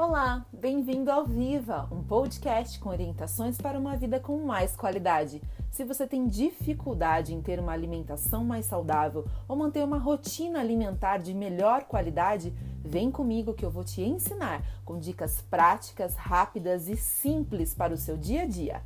Olá, bem-vindo ao Viva, um podcast com orientações para uma vida com mais qualidade. Se você tem dificuldade em ter uma alimentação mais saudável ou manter uma rotina alimentar de melhor qualidade, vem comigo que eu vou te ensinar com dicas práticas, rápidas e simples para o seu dia a dia.